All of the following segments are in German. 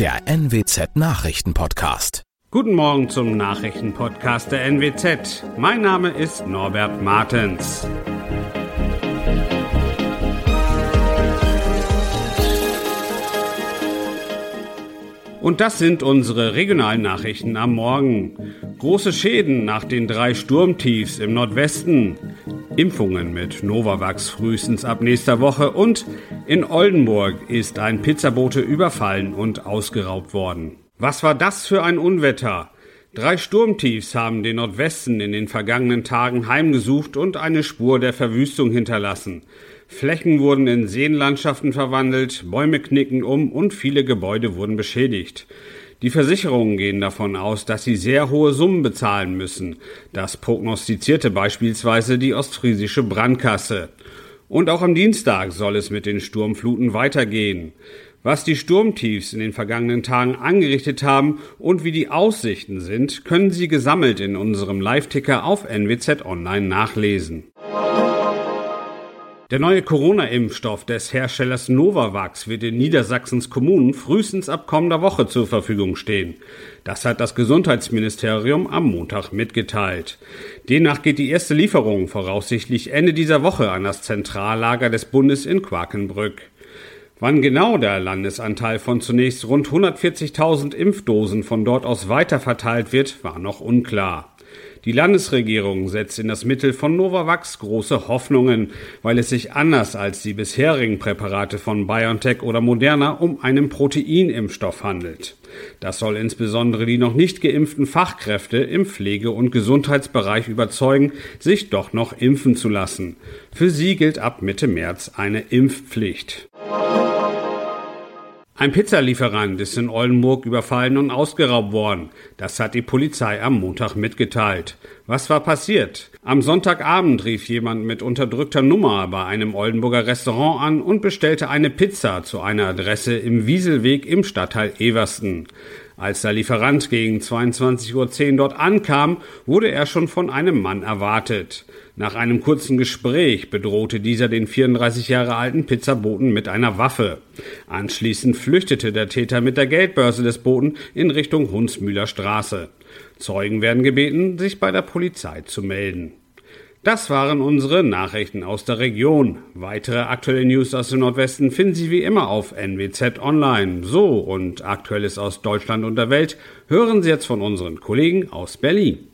der NWZ Nachrichtenpodcast. Guten Morgen zum Nachrichtenpodcast der NWZ. Mein Name ist Norbert Martens. Und das sind unsere regionalen Nachrichten am Morgen. Große Schäden nach den drei Sturmtiefs im Nordwesten. Impfungen mit Novavax frühestens ab nächster Woche und in Oldenburg ist ein Pizzabote überfallen und ausgeraubt worden. Was war das für ein Unwetter? Drei Sturmtiefs haben den Nordwesten in den vergangenen Tagen heimgesucht und eine Spur der Verwüstung hinterlassen. Flächen wurden in Seenlandschaften verwandelt, Bäume knicken um und viele Gebäude wurden beschädigt. Die Versicherungen gehen davon aus, dass sie sehr hohe Summen bezahlen müssen. Das prognostizierte beispielsweise die ostfriesische Brandkasse. Und auch am Dienstag soll es mit den Sturmfluten weitergehen. Was die Sturmtiefs in den vergangenen Tagen angerichtet haben und wie die Aussichten sind, können Sie gesammelt in unserem Live-Ticker auf NWZ Online nachlesen. Der neue Corona-Impfstoff des Herstellers Novavax wird in Niedersachsens Kommunen frühestens ab kommender Woche zur Verfügung stehen. Das hat das Gesundheitsministerium am Montag mitgeteilt. Demnach geht die erste Lieferung voraussichtlich Ende dieser Woche an das Zentrallager des Bundes in Quakenbrück. Wann genau der Landesanteil von zunächst rund 140.000 Impfdosen von dort aus weiterverteilt wird, war noch unklar. Die Landesregierung setzt in das Mittel von Novavax große Hoffnungen, weil es sich anders als die bisherigen Präparate von BioNTech oder Moderna um einen Proteinimpfstoff handelt. Das soll insbesondere die noch nicht geimpften Fachkräfte im Pflege- und Gesundheitsbereich überzeugen, sich doch noch impfen zu lassen. Für sie gilt ab Mitte März eine Impfpflicht. Ein Pizzalieferant ist in Oldenburg überfallen und ausgeraubt worden. Das hat die Polizei am Montag mitgeteilt. Was war passiert? Am Sonntagabend rief jemand mit unterdrückter Nummer bei einem Oldenburger Restaurant an und bestellte eine Pizza zu einer Adresse im Wieselweg im Stadtteil Eversten. Als der Lieferant gegen 22.10 Uhr dort ankam, wurde er schon von einem Mann erwartet. Nach einem kurzen Gespräch bedrohte dieser den 34 Jahre alten Pizzaboten mit einer Waffe. Anschließend flüchtete der Täter mit der Geldbörse des Boten in Richtung Hunsmühler Straße. Zeugen werden gebeten, sich bei der Polizei zu melden. Das waren unsere Nachrichten aus der Region. Weitere aktuelle News aus dem Nordwesten finden Sie wie immer auf NWZ Online. So und Aktuelles aus Deutschland und der Welt hören Sie jetzt von unseren Kollegen aus Berlin.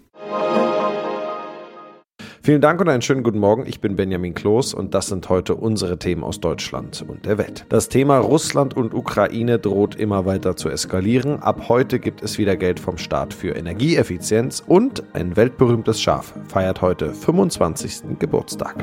Vielen Dank und einen schönen guten Morgen. Ich bin Benjamin Kloß und das sind heute unsere Themen aus Deutschland und der Welt. Das Thema Russland und Ukraine droht immer weiter zu eskalieren. Ab heute gibt es wieder Geld vom Staat für Energieeffizienz und ein weltberühmtes Schaf feiert heute 25. Geburtstag.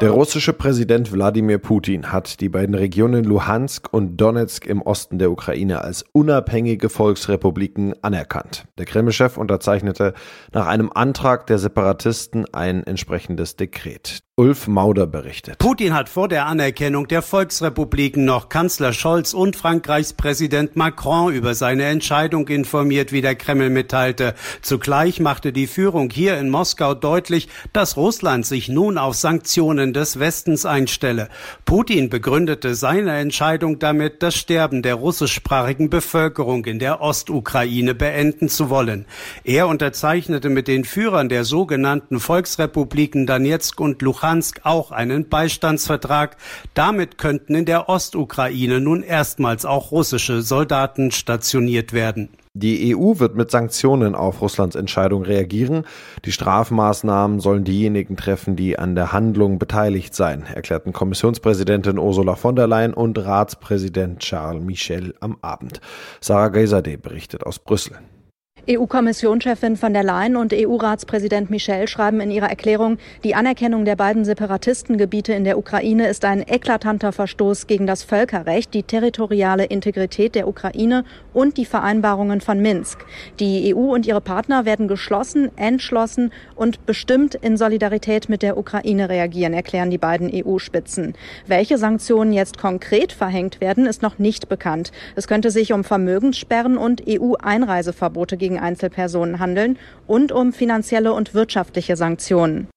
Der russische Präsident Wladimir Putin hat die beiden Regionen Luhansk und Donetsk im Osten der Ukraine als unabhängige Volksrepubliken anerkannt. Der Kreml-Chef unterzeichnete nach einem Antrag der Separatisten ein entsprechendes Dekret. Ulf Mauder berichtet. Putin hat vor der Anerkennung der Volksrepubliken noch Kanzler Scholz und Frankreichs Präsident Macron über seine Entscheidung informiert, wie der Kreml mitteilte. Zugleich machte die Führung hier in Moskau deutlich, dass Russland sich nun auf Sanktionen des Westens einstelle. Putin begründete seine Entscheidung damit, das Sterben der russischsprachigen Bevölkerung in der Ostukraine beenden zu wollen. Er unterzeichnete mit den Führern der sogenannten Volksrepubliken Donetsk und Luhansk Luhansk auch einen Beistandsvertrag. Damit könnten in der Ostukraine nun erstmals auch russische Soldaten stationiert werden. Die EU wird mit Sanktionen auf Russlands Entscheidung reagieren. Die Strafmaßnahmen sollen diejenigen treffen, die an der Handlung beteiligt seien, erklärten Kommissionspräsidentin Ursula von der Leyen und Ratspräsident Charles Michel am Abend. Sarah Geiserde berichtet aus Brüssel. EU-Kommissionschefin von der Leyen und EU-Ratspräsident Michel schreiben in ihrer Erklärung, die Anerkennung der beiden Separatistengebiete in der Ukraine ist ein eklatanter Verstoß gegen das Völkerrecht, die territoriale Integrität der Ukraine und die Vereinbarungen von Minsk. Die EU und ihre Partner werden geschlossen, entschlossen und bestimmt in Solidarität mit der Ukraine reagieren, erklären die beiden EU-Spitzen. Welche Sanktionen jetzt konkret verhängt werden, ist noch nicht bekannt. Es könnte sich um Vermögenssperren und EU-Einreiseverbote gegen Einzelpersonen handeln und um finanzielle und wirtschaftliche Sanktionen.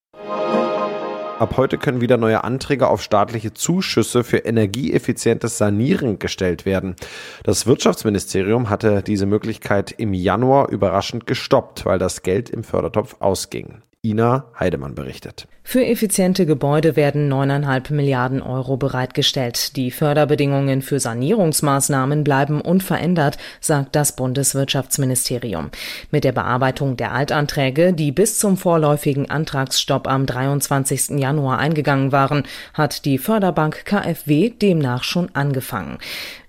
Ab heute können wieder neue Anträge auf staatliche Zuschüsse für energieeffizientes Sanieren gestellt werden. Das Wirtschaftsministerium hatte diese Möglichkeit im Januar überraschend gestoppt, weil das Geld im Fördertopf ausging. Ina Heidemann berichtet. Für effiziente Gebäude werden 9,5 Milliarden Euro bereitgestellt. Die Förderbedingungen für Sanierungsmaßnahmen bleiben unverändert, sagt das Bundeswirtschaftsministerium. Mit der Bearbeitung der Altanträge, die bis zum vorläufigen Antragsstopp am 23. Januar eingegangen waren, hat die Förderbank KfW demnach schon angefangen.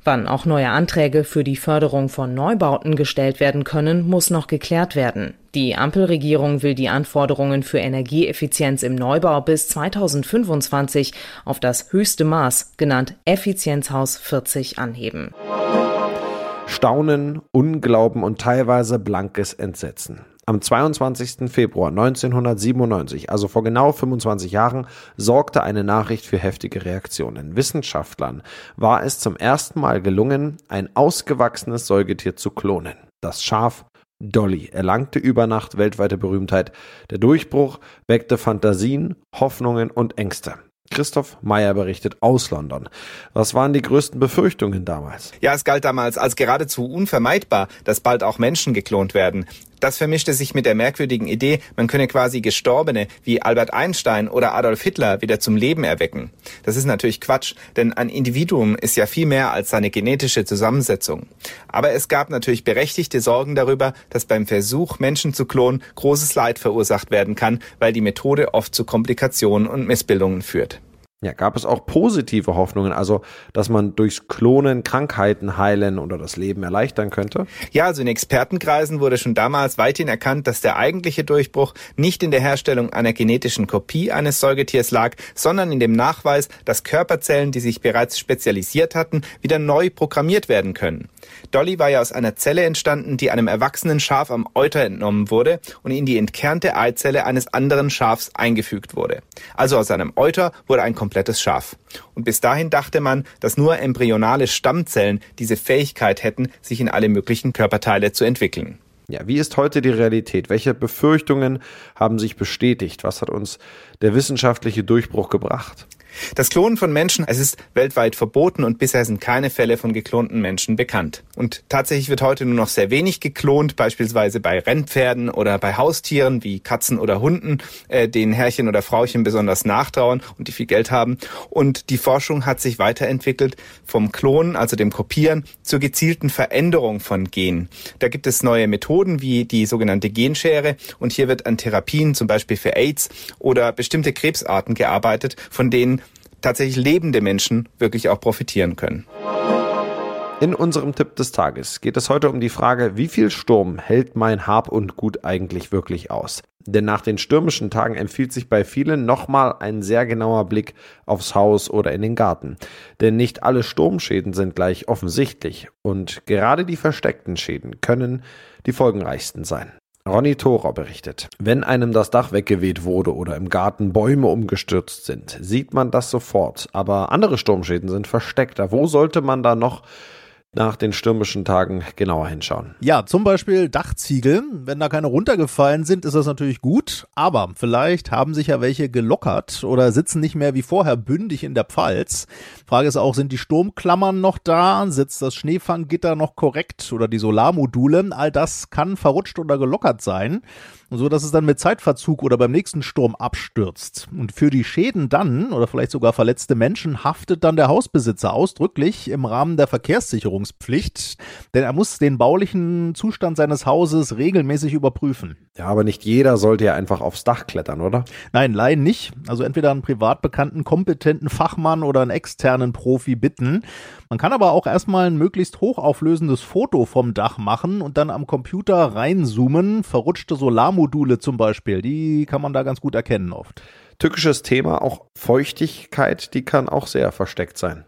Wann auch neue Anträge für die Förderung von Neubauten gestellt werden können, muss noch geklärt werden. Die Ampelregierung will die Anforderungen für Energieeffizienz im Neubau bis 2025 auf das höchste Maß, genannt Effizienzhaus 40, anheben. Staunen, Unglauben und teilweise blankes Entsetzen. Am 22. Februar 1997, also vor genau 25 Jahren, sorgte eine Nachricht für heftige Reaktionen. Wissenschaftlern war es zum ersten Mal gelungen, ein ausgewachsenes Säugetier zu klonen. Das Schaf Dolly erlangte über Nacht weltweite Berühmtheit. Der Durchbruch weckte Fantasien, Hoffnungen und Ängste. Christoph Meyer berichtet aus London. Was waren die größten Befürchtungen damals? Ja, es galt damals als geradezu unvermeidbar, dass bald auch Menschen geklont werden. Das vermischte sich mit der merkwürdigen Idee, man könne quasi Gestorbene wie Albert Einstein oder Adolf Hitler wieder zum Leben erwecken. Das ist natürlich Quatsch, denn ein Individuum ist ja viel mehr als seine genetische Zusammensetzung. Aber es gab natürlich berechtigte Sorgen darüber, dass beim Versuch, Menschen zu klonen, großes Leid verursacht werden kann, weil die Methode oft zu Komplikationen und Missbildungen führt. Ja, gab es auch positive Hoffnungen, also dass man durchs Klonen Krankheiten heilen oder das Leben erleichtern könnte? Ja, also in Expertenkreisen wurde schon damals weithin erkannt, dass der eigentliche Durchbruch nicht in der Herstellung einer genetischen Kopie eines Säugetiers lag, sondern in dem Nachweis, dass Körperzellen, die sich bereits spezialisiert hatten, wieder neu programmiert werden können. Dolly war ja aus einer Zelle entstanden, die einem erwachsenen Schaf am Euter entnommen wurde und in die entkernte Eizelle eines anderen Schafs eingefügt wurde. Also aus einem Euter wurde ein komplettes Schaf. Und bis dahin dachte man, dass nur embryonale Stammzellen diese Fähigkeit hätten, sich in alle möglichen Körperteile zu entwickeln. Ja, wie ist heute die Realität? Welche Befürchtungen haben sich bestätigt? Was hat uns der wissenschaftliche Durchbruch gebracht? Das Klonen von Menschen, es ist weltweit verboten und bisher sind keine Fälle von geklonten Menschen bekannt. Und tatsächlich wird heute nur noch sehr wenig geklont, beispielsweise bei Rennpferden oder bei Haustieren wie Katzen oder Hunden, äh, denen Herrchen oder Frauchen besonders nachtrauern und die viel Geld haben. Und die Forschung hat sich weiterentwickelt vom Klonen, also dem Kopieren, zur gezielten Veränderung von Genen. Da gibt es neue Methoden wie die sogenannte Genschere und hier wird an Therapien, zum Beispiel für AIDS oder bestimmte Krebsarten gearbeitet, von denen tatsächlich lebende Menschen wirklich auch profitieren können. In unserem Tipp des Tages geht es heute um die Frage, wie viel Sturm hält mein Hab und Gut eigentlich wirklich aus? Denn nach den stürmischen Tagen empfiehlt sich bei vielen nochmal ein sehr genauer Blick aufs Haus oder in den Garten. Denn nicht alle Sturmschäden sind gleich offensichtlich und gerade die versteckten Schäden können die folgenreichsten sein. Ronny Thorer berichtet, wenn einem das Dach weggeweht wurde oder im Garten Bäume umgestürzt sind, sieht man das sofort. Aber andere Sturmschäden sind versteckter. Wo sollte man da noch nach den stürmischen Tagen genauer hinschauen. Ja, zum Beispiel Dachziegel. Wenn da keine runtergefallen sind, ist das natürlich gut. Aber vielleicht haben sich ja welche gelockert oder sitzen nicht mehr wie vorher bündig in der Pfalz. Frage ist auch, sind die Sturmklammern noch da? Sitzt das Schneefanggitter noch korrekt oder die Solarmodule? All das kann verrutscht oder gelockert sein so dass es dann mit Zeitverzug oder beim nächsten Sturm abstürzt. Und für die Schäden dann oder vielleicht sogar verletzte Menschen haftet dann der Hausbesitzer ausdrücklich im Rahmen der Verkehrssicherungspflicht, denn er muss den baulichen Zustand seines Hauses regelmäßig überprüfen. Ja, aber nicht jeder sollte ja einfach aufs Dach klettern, oder? Nein, Laien nicht. Also entweder einen privat bekannten, kompetenten Fachmann oder einen externen Profi bitten. Man kann aber auch erstmal ein möglichst hochauflösendes Foto vom Dach machen und dann am Computer reinzoomen. Verrutschte Solarmodule zum Beispiel, die kann man da ganz gut erkennen oft. Tückisches Thema, auch Feuchtigkeit, die kann auch sehr versteckt sein.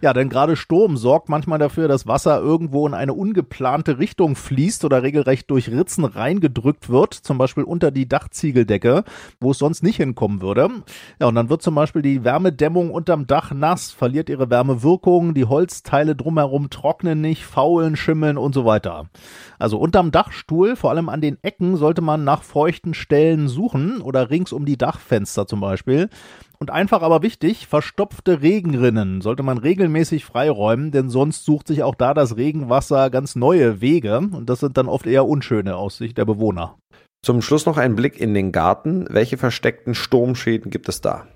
Ja, denn gerade Sturm sorgt manchmal dafür, dass Wasser irgendwo in eine ungeplante Richtung fließt oder regelrecht durch Ritzen reingedrückt wird, zum Beispiel unter die Dachziegeldecke, wo es sonst nicht hinkommen würde. Ja, und dann wird zum Beispiel die Wärmedämmung unterm Dach nass, verliert ihre Wärmewirkung, die Holzteile drumherum trocknen nicht, faulen, schimmeln und so weiter. Also unterm Dachstuhl, vor allem an den Ecken, sollte man nach feuchten Stellen suchen oder rings um die Dachfenster zum Beispiel. Und einfach aber wichtig, verstopfte Regenrinnen sollte man regelmäßig freiräumen, denn sonst sucht sich auch da das Regenwasser ganz neue Wege und das sind dann oft eher unschöne aus Sicht der Bewohner. Zum Schluss noch ein Blick in den Garten. Welche versteckten Sturmschäden gibt es da?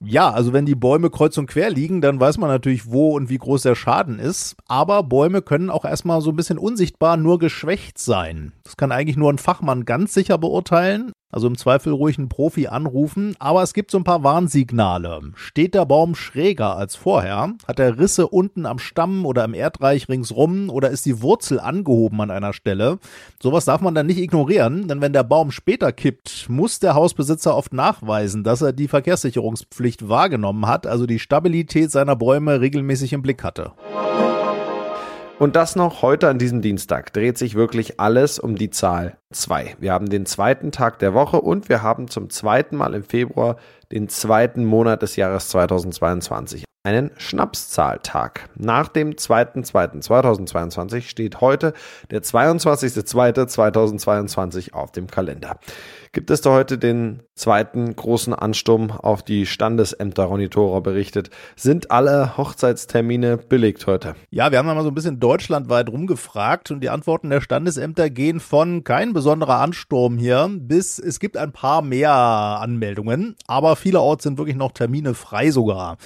Ja, also wenn die Bäume kreuz und quer liegen, dann weiß man natürlich, wo und wie groß der Schaden ist. Aber Bäume können auch erstmal so ein bisschen unsichtbar nur geschwächt sein. Das kann eigentlich nur ein Fachmann ganz sicher beurteilen. Also im Zweifel ruhig einen Profi anrufen, aber es gibt so ein paar Warnsignale. Steht der Baum schräger als vorher? Hat er Risse unten am Stamm oder im Erdreich ringsrum oder ist die Wurzel angehoben an einer Stelle? Sowas darf man dann nicht ignorieren, denn wenn der Baum später kippt, muss der Hausbesitzer oft nachweisen, dass er die Verkehrssicherungspflicht wahrgenommen hat, also die Stabilität seiner Bäume regelmäßig im Blick hatte. Und das noch heute an diesem Dienstag dreht sich wirklich alles um die Zahl 2. Wir haben den zweiten Tag der Woche und wir haben zum zweiten Mal im Februar den zweiten Monat des Jahres 2022 einen Schnapszahltag. Nach dem 2.2.2022 steht heute der 22.2.2022 auf dem Kalender. Gibt es da heute den zweiten großen Ansturm auf die Standesämter, Ronny Thorer berichtet. Sind alle Hochzeitstermine belegt heute? Ja, wir haben mal so ein bisschen deutschlandweit rumgefragt und die Antworten der Standesämter gehen von kein besonderer Ansturm hier bis es gibt ein paar mehr Anmeldungen, aber vielerorts sind wirklich noch Termine frei sogar.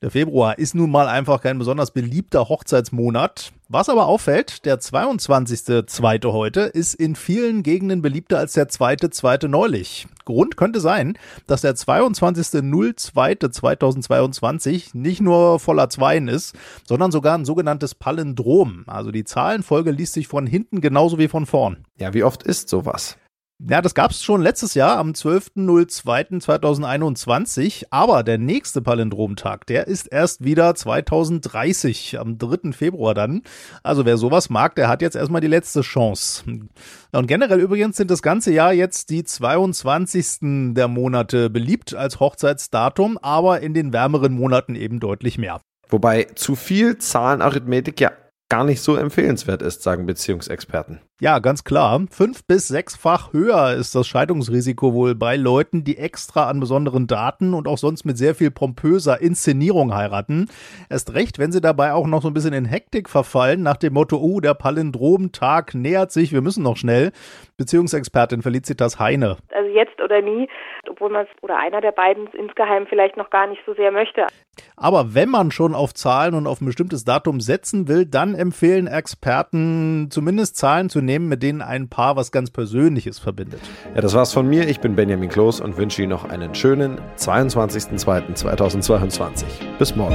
Der Februar ist nun mal einfach kein besonders beliebter Hochzeitsmonat. Was aber auffällt, der 22.2. heute ist in vielen Gegenden beliebter als der zweite, zweite neulich. Grund könnte sein, dass der 22.02.2022 nicht nur voller Zweien ist, sondern sogar ein sogenanntes Palindrom. Also die Zahlenfolge liest sich von hinten genauso wie von vorn. Ja, wie oft ist sowas? Ja, das gab es schon letztes Jahr am 12.02.2021, aber der nächste Palindromtag, der ist erst wieder 2030, am 3. Februar dann. Also wer sowas mag, der hat jetzt erstmal die letzte Chance. Und generell übrigens sind das ganze Jahr jetzt die 22. der Monate beliebt als Hochzeitsdatum, aber in den wärmeren Monaten eben deutlich mehr. Wobei zu viel Zahlenarithmetik ja gar nicht so empfehlenswert ist, sagen Beziehungsexperten. Ja, ganz klar. Fünf bis sechsfach höher ist das Scheidungsrisiko wohl bei Leuten, die extra an besonderen Daten und auch sonst mit sehr viel pompöser Inszenierung heiraten. Erst recht, wenn sie dabei auch noch so ein bisschen in Hektik verfallen, nach dem Motto, oh, der Palindromtag nähert sich, wir müssen noch schnell. Beziehungsexpertin Felicitas Heine. Also jetzt oder nie, obwohl man es oder einer der beiden insgeheim vielleicht noch gar nicht so sehr möchte. Aber wenn man schon auf Zahlen und auf ein bestimmtes Datum setzen will, dann empfehlen Experten zumindest Zahlen zu nehmen, mit denen ein Paar was ganz Persönliches verbindet. Ja, das war's von mir. Ich bin Benjamin Kloß und wünsche Ihnen noch einen schönen 22.02.2022. Bis morgen.